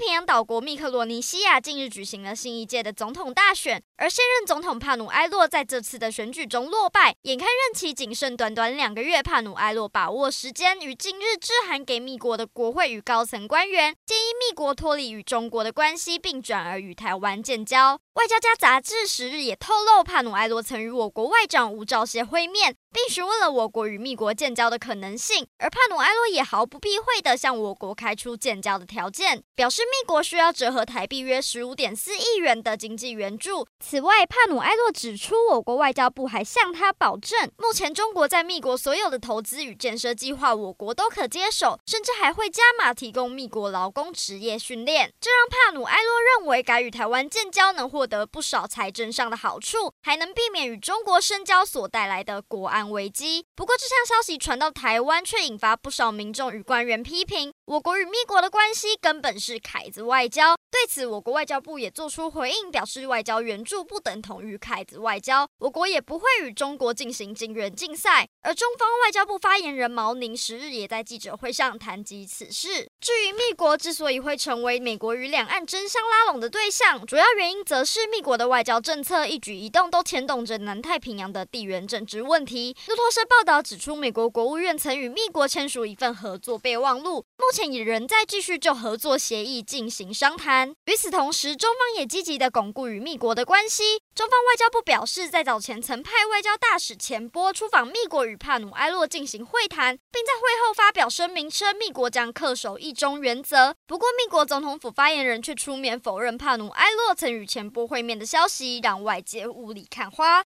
太平洋岛国密克罗尼西亚近日举行了新一届的总统大选，而现任总统帕努埃洛在这次的选举中落败，眼看任期仅剩短短两个月，帕努埃洛把握时间，于近日致函给密国的国会与高层官员，建议密国脱离与中国的关系，并转而与台湾建交。外交家杂志十日也透露，帕努埃洛曾与我国外长吴钊燮会面。并询问了我国与密国建交的可能性，而帕努埃洛也毫不避讳地向我国开出建交的条件，表示密国需要折合台币约十五点四亿元的经济援助。此外，帕努埃洛指出，我国外交部还向他保证，目前中国在密国所有的投资与建设计划，我国都可接手，甚至还会加码提供密国劳工职业训练。这让帕努埃洛认为，改与台湾建交能获得不少财政上的好处，还能避免与中国深交所带来的国安危机。不过，这项消息传到台湾，却引发不少民众与官员批评。我国与密国的关系根本是凯子外交。对此，我国外交部也做出回应，表示外交援助不等同于凯子外交，我国也不会与中国进行金援竞赛。而中方外交部发言人毛宁十日也在记者会上谈及此事。至于密国之所以会成为美国与两岸争相拉拢的对象，主要原因则是密国的外交政策一举一动都牵动着南太平洋的地缘政治问题。路透社报道指出，美国国务院曾与密国签署一份合作备忘录，目前也仍在继续就合作协议进行商谈。与此同时，中方也积极地巩固与密国的关系。中方外交部表示，在早前曾派外交大使钱波出访密国，与帕努埃洛进行会谈，并在会后发表声明称，密国将恪守一中原则。不过，密国总统府发言人却出面否认帕努埃洛曾与钱波会面的消息，让外界雾里看花。